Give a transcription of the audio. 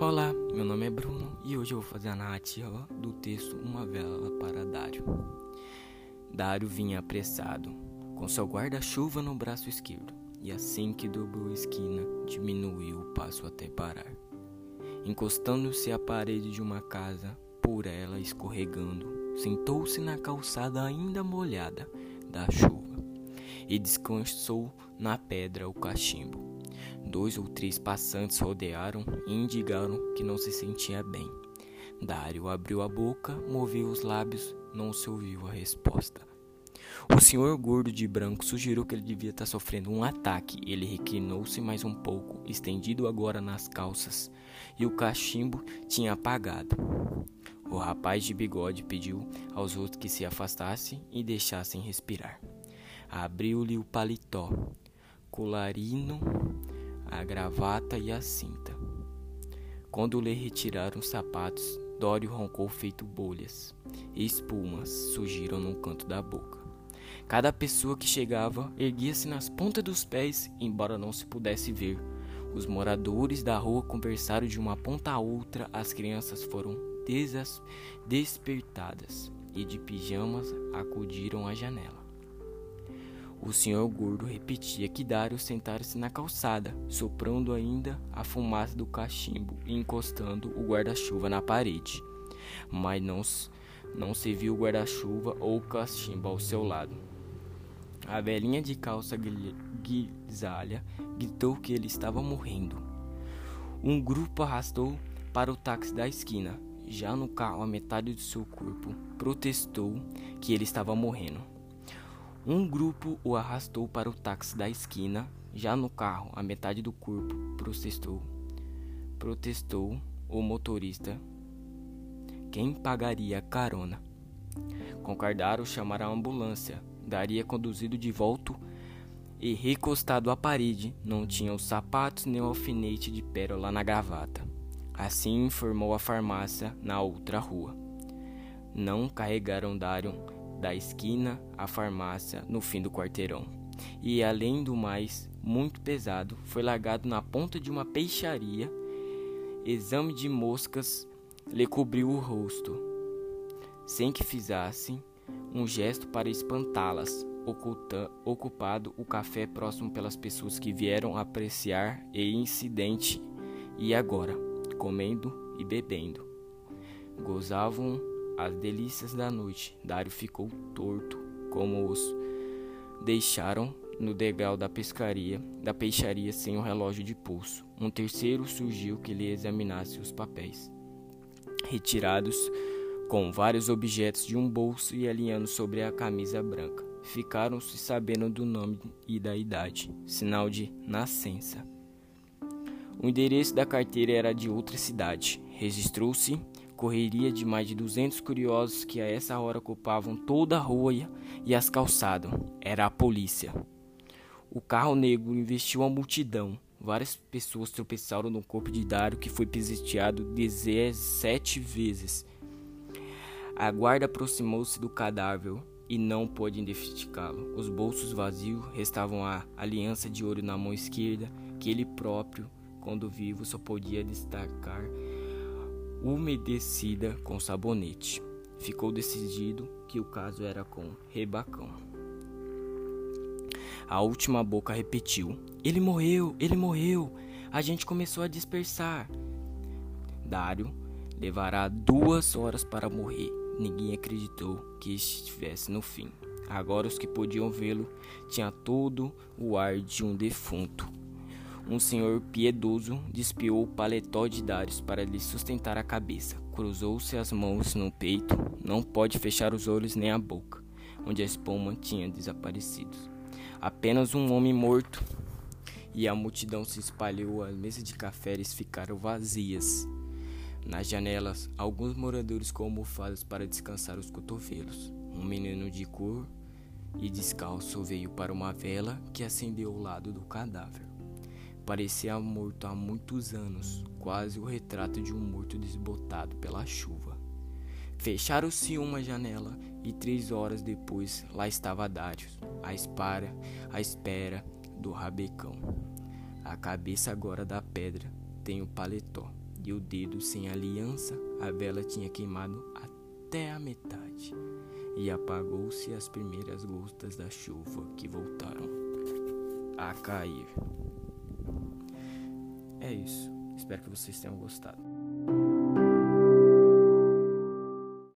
Olá, meu nome é Bruno e hoje eu vou fazer a narrativa do texto Uma Vela para Dário. Dário vinha apressado, com seu guarda-chuva no braço esquerdo, e assim que dobrou a esquina, diminuiu o passo até parar. Encostando-se à parede de uma casa, por ela escorregando, sentou-se na calçada ainda molhada da chuva e descansou na pedra o cachimbo. Dois ou três passantes rodearam e indicaram que não se sentia bem. Dário abriu a boca, moveu os lábios, não se ouviu a resposta. O senhor gordo de branco sugeriu que ele devia estar sofrendo um ataque. Ele reclinou-se mais um pouco, estendido agora nas calças, e o cachimbo tinha apagado. O rapaz de bigode pediu aos outros que se afastassem e deixassem respirar. Abriu-lhe o paletó, colarino a gravata e a cinta. Quando lhe retiraram os sapatos, Dório roncou feito bolhas, e espumas surgiram no canto da boca. Cada pessoa que chegava erguia-se nas pontas dos pés, embora não se pudesse ver. Os moradores da rua conversaram de uma ponta a outra, as crianças foram despertadas e de pijamas acudiram à janela. O senhor gordo repetia que Dário sentara-se na calçada, soprando ainda a fumaça do cachimbo e encostando o guarda-chuva na parede. Mas não, não se viu o guarda-chuva ou o cachimbo ao seu lado. A velhinha de calça grisalha gritou que ele estava morrendo. Um grupo arrastou para o táxi da esquina. Já no carro, a metade do seu corpo protestou que ele estava morrendo. Um grupo o arrastou para o táxi da esquina. Já no carro, a metade do corpo protestou. Protestou o motorista. Quem pagaria a carona? Concordaram chamar a ambulância. Daria conduzido de volta e recostado à parede. Não tinha os sapatos nem o alfinete de pérola na gravata. Assim informou a farmácia na outra rua. Não carregaram Dário da esquina à farmácia no fim do quarteirão. E além do mais, muito pesado, foi largado na ponta de uma peixaria. Exame de moscas lhe cobriu o rosto, sem que fizessem um gesto para espantá-las, ocupado o café próximo pelas pessoas que vieram apreciar o incidente e agora, comendo e bebendo, gozavam as delícias da noite, Dário ficou torto, como os deixaram no degrau da pescaria, da peixaria sem o relógio de pulso. Um terceiro surgiu que lhe examinasse os papéis, retirados com vários objetos de um bolso e alinhando sobre a camisa branca. Ficaram-se sabendo do nome e da idade, sinal de nascença. O endereço da carteira era de outra cidade. Registrou-se correria de mais de 200 curiosos que a essa hora ocupavam toda a rua e as calçadas. Era a polícia. O carro negro investiu a multidão. Várias pessoas tropeçaram no corpo de Dário, que foi pisoteado 17 vezes. A guarda aproximou-se do cadáver e não pôde identificá-lo. Os bolsos vazios restavam a aliança de ouro na mão esquerda, que ele próprio, quando vivo, só podia destacar umedecida com sabonete. Ficou decidido que o caso era com Rebacão. A última boca repetiu: Ele morreu, ele morreu. A gente começou a dispersar. Dário levará duas horas para morrer. Ninguém acreditou que estivesse no fim. Agora os que podiam vê-lo tinham todo o ar de um defunto. Um senhor piedoso despiou o paletó de Darius para lhe sustentar a cabeça. Cruzou-se as mãos no peito, não pode fechar os olhos nem a boca, onde a espuma tinha desaparecido. Apenas um homem morto. E a multidão se espalhou, as mesas de cafés ficaram vazias. Nas janelas, alguns moradores com almofadas para descansar os cotovelos. Um menino de cor e descalço veio para uma vela que acendeu ao lado do cadáver. Parecia morto há muitos anos, quase o retrato de um morto desbotado pela chuva. Fecharam-se uma janela e três horas depois lá estava Darius, à espera, à espera do rabecão. A cabeça agora da pedra tem o paletó. e o dedo sem aliança, a vela tinha queimado até a metade e apagou-se as primeiras gotas da chuva que voltaram a cair. É isso. Espero que vocês tenham gostado.